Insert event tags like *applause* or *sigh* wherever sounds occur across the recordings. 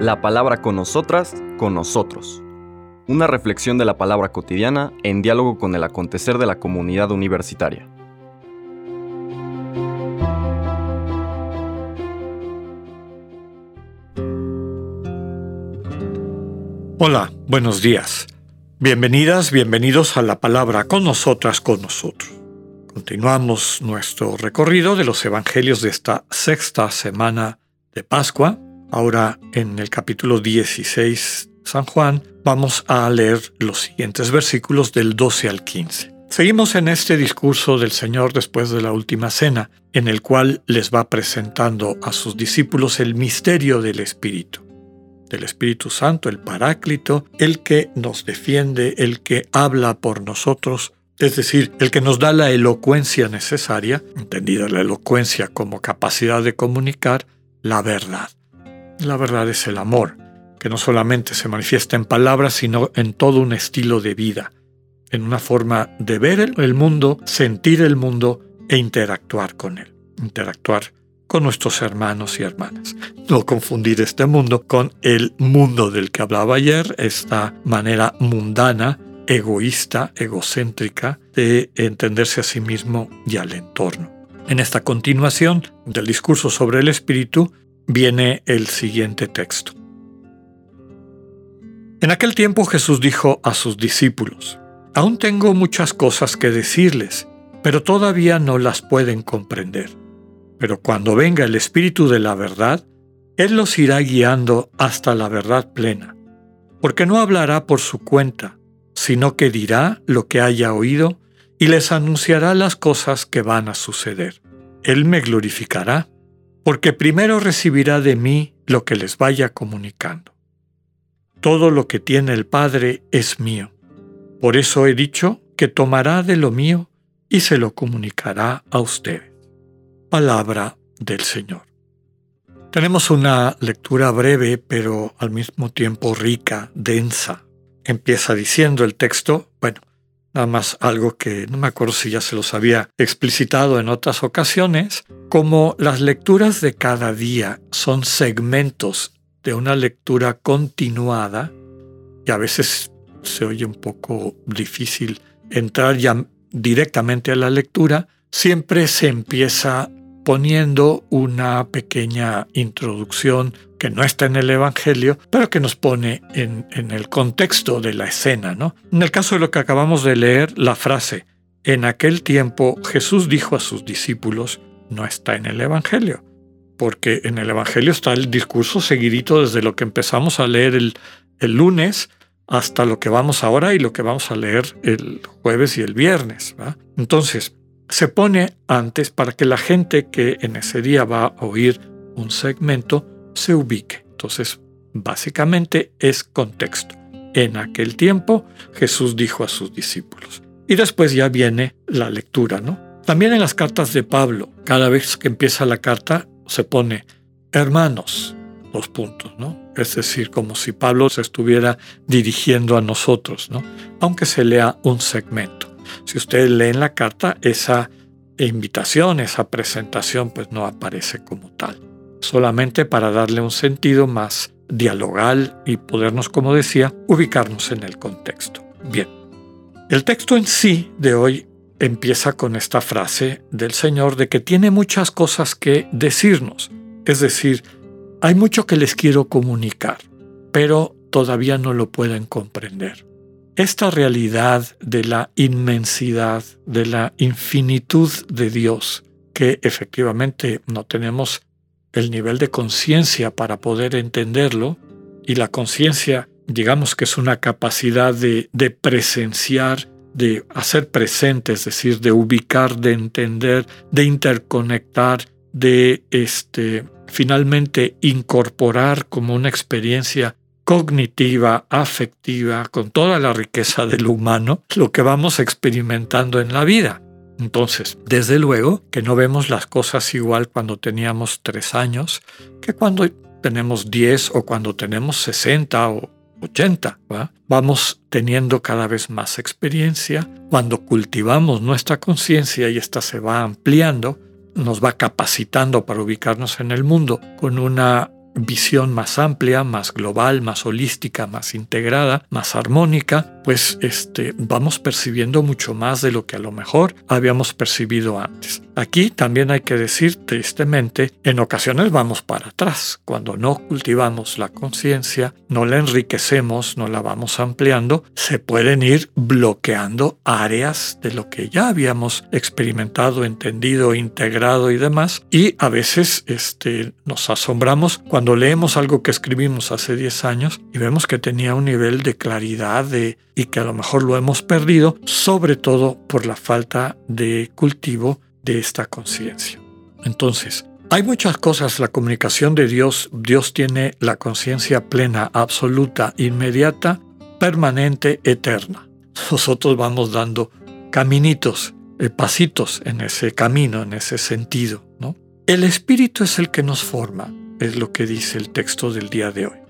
La palabra con nosotras, con nosotros. Una reflexión de la palabra cotidiana en diálogo con el acontecer de la comunidad universitaria. Hola, buenos días. Bienvenidas, bienvenidos a la palabra con nosotras, con nosotros. Continuamos nuestro recorrido de los evangelios de esta sexta semana de Pascua. Ahora en el capítulo 16 San Juan vamos a leer los siguientes versículos del 12 al 15. Seguimos en este discurso del Señor después de la última cena, en el cual les va presentando a sus discípulos el misterio del Espíritu del Espíritu Santo, el Paráclito, el que nos defiende, el que habla por nosotros, es decir, el que nos da la elocuencia necesaria, entendida la elocuencia como capacidad de comunicar la verdad. La verdad es el amor, que no solamente se manifiesta en palabras, sino en todo un estilo de vida, en una forma de ver el mundo, sentir el mundo e interactuar con él. Interactuar con nuestros hermanos y hermanas. No confundir este mundo con el mundo del que hablaba ayer, esta manera mundana, egoísta, egocéntrica de entenderse a sí mismo y al entorno. En esta continuación del discurso sobre el espíritu viene el siguiente texto. En aquel tiempo Jesús dijo a sus discípulos, Aún tengo muchas cosas que decirles, pero todavía no las pueden comprender. Pero cuando venga el Espíritu de la verdad, Él los irá guiando hasta la verdad plena, porque no hablará por su cuenta, sino que dirá lo que haya oído y les anunciará las cosas que van a suceder. Él me glorificará, porque primero recibirá de mí lo que les vaya comunicando. Todo lo que tiene el Padre es mío. Por eso he dicho que tomará de lo mío y se lo comunicará a ustedes palabra del Señor. Tenemos una lectura breve, pero al mismo tiempo rica, densa. Empieza diciendo el texto, bueno, nada más algo que no me acuerdo si ya se los había explicitado en otras ocasiones, como las lecturas de cada día son segmentos de una lectura continuada, y a veces se oye un poco difícil entrar ya directamente a la lectura, siempre se empieza poniendo una pequeña introducción que no está en el Evangelio, pero que nos pone en, el contexto de la escena. ¿no? En el caso de lo que acabamos de leer, la frase, en aquel tiempo Jesús dijo a sus discípulos, no está en el Evangelio, porque en el Evangelio está el discurso seguidito desde lo que empezamos a leer el, el lunes hasta lo que vamos ahora y lo que vamos a leer el jueves y el viernes. Entonces, se pone antes para que la gente que en ese día va a oír un segmento se ubique. Entonces, básicamente es contexto. En aquel tiempo Jesús dijo a sus discípulos. Y después ya viene la lectura, ¿no? También en las cartas de Pablo, cada vez que empieza la carta se pone hermanos, dos puntos, ¿no? Es decir, como si Pablo se estuviera dirigiendo a nosotros, ¿no? Aunque se lea un segmento. Si ustedes leen la carta, esa invitación, esa presentación, pues no aparece como tal. Solamente para darle un sentido más dialogal y podernos, como decía, ubicarnos en el contexto. Bien, el texto en sí de hoy empieza con esta frase del Señor de que tiene muchas cosas que decirnos. Es decir, hay mucho que les quiero comunicar, pero todavía no lo pueden comprender esta realidad de la inmensidad, de la infinitud de Dios, que efectivamente no tenemos el nivel de conciencia para poder entenderlo, y la conciencia, digamos que es una capacidad de, de, presenciar, de hacer presente, es decir, de ubicar, de entender, de interconectar, de este, finalmente incorporar como una experiencia cognitiva, afectiva, con toda la riqueza del humano, lo que vamos experimentando en la vida. Entonces, desde luego que no vemos las cosas igual cuando teníamos tres años que cuando tenemos diez o cuando tenemos sesenta o ochenta. Vamos teniendo cada vez más experiencia. Cuando cultivamos nuestra conciencia y ésta se va ampliando, nos va capacitando para ubicarnos en el mundo con una visión más amplia, más global, más holística, más integrada, más armónica, pues este, vamos percibiendo mucho más de lo que a lo mejor habíamos percibido antes. Aquí también hay que decir tristemente, en ocasiones vamos para atrás. Cuando no cultivamos la conciencia, no la enriquecemos, no la vamos ampliando, se pueden ir bloqueando áreas de lo que ya habíamos experimentado, entendido, integrado y demás. Y a veces este, nos asombramos cuando leemos algo que escribimos hace 10 años y vemos que tenía un nivel de claridad de, y que a lo mejor lo hemos perdido, sobre todo por la falta de cultivo de esta conciencia. Entonces, hay muchas cosas, la comunicación de Dios, Dios tiene la conciencia plena, absoluta, inmediata, permanente, eterna. *laughs* Nosotros vamos dando caminitos, eh, pasitos en ese camino, en ese sentido. ¿no? El Espíritu es el que nos forma, es lo que dice el texto del día de hoy.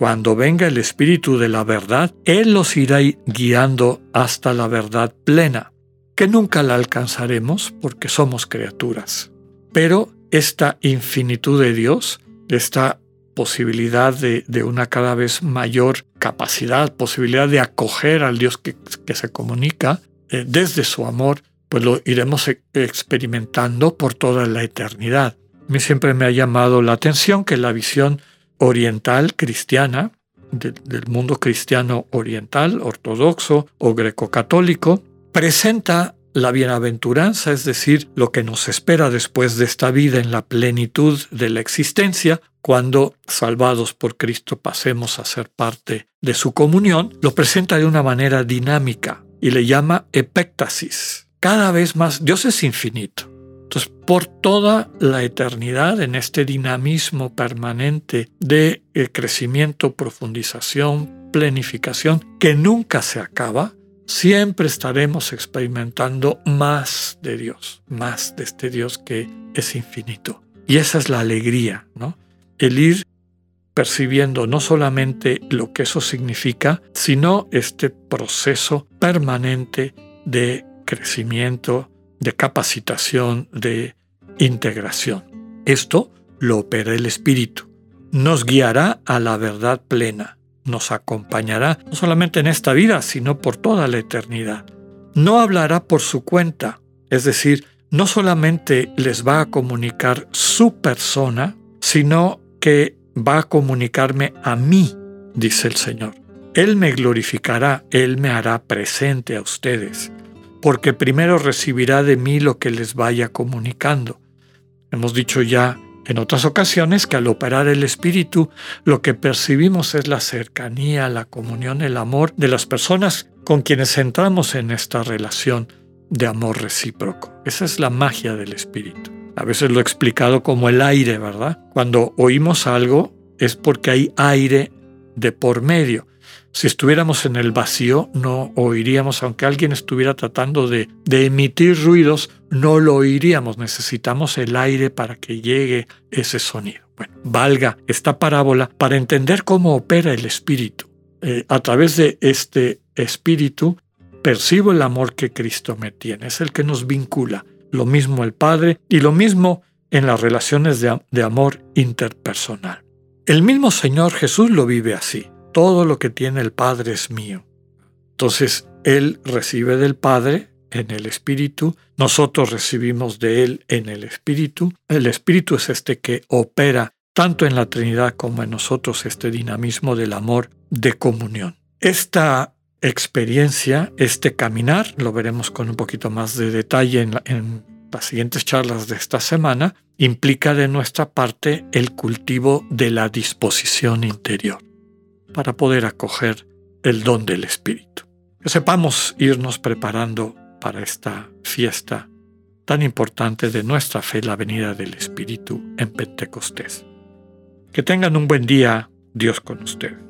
Cuando venga el Espíritu de la verdad, Él los irá guiando hasta la verdad plena que nunca la alcanzaremos porque somos criaturas. Pero esta infinitud de Dios, esta posibilidad de, una cada vez mayor capacidad, posibilidad de acoger al Dios que, se comunica eh, desde su amor, pues lo iremos e, experimentando por toda la eternidad. A mí siempre me ha llamado la atención que la visión oriental cristiana, del mundo cristiano oriental, ortodoxo o greco-católico, presenta la bienaventuranza, es decir, lo que nos espera después de esta vida en la plenitud de la existencia, cuando, salvados por Cristo, pasemos a ser parte de su comunión, lo presenta de una manera dinámica y le llama epéctasis. Cada vez más, Dios es infinito. Entonces, por toda la eternidad, en este dinamismo permanente de eh, crecimiento, profundización, planificación, que nunca se acaba, siempre estaremos experimentando más de Dios, más de este Dios que es infinito. Y esa es la alegría, ¿no? El ir percibiendo no solamente lo que eso significa, sino este proceso permanente de crecimiento, de capacitación, de integración. Esto lo opera el Espíritu. Nos guiará a la verdad plena nos acompañará no solamente en esta vida, sino por toda la eternidad. No hablará por su cuenta, es decir, no solamente les va a comunicar su persona, sino que va a comunicarme a mí, dice el Señor. Él me glorificará, Él me hará presente a ustedes, porque primero recibirá de mí lo que les vaya comunicando. Hemos dicho ya en otras ocasiones que al operar el Espíritu lo que percibimos es la cercanía, la comunión, el amor de las personas con quienes entramos en esta relación de amor recíproco. Esa es la magia del Espíritu. A veces lo he explicado como el aire, ¿verdad? Cuando oímos algo es porque hay aire de por medio. Si estuviéramos en el vacío, no oiríamos, aunque alguien estuviera tratando de, emitir ruidos, no lo oiríamos. Necesitamos el aire para que llegue ese sonido. Valga esta parábola para entender cómo opera el espíritu. Eh, a través de este espíritu percibo el amor que Cristo me tiene. Es el que nos vincula. Lo mismo el Padre y lo mismo en las relaciones de amor interpersonal. El mismo Señor Jesús lo vive así todo lo que tiene el Padre es mío. Entonces, Él recibe del Padre en el Espíritu, nosotros recibimos de Él en el Espíritu. El Espíritu es este que opera tanto en la Trinidad como en nosotros este dinamismo del amor de comunión. Esta experiencia, este caminar, lo veremos con un poquito más de detalle en, en las siguientes charlas de esta semana, implica de nuestra parte el cultivo de la disposición interior para poder acoger el don del Espíritu. Que sepamos irnos preparando para esta fiesta tan importante de nuestra fe, la venida del Espíritu en Pentecostés. Que tengan un buen día, Dios con ustedes.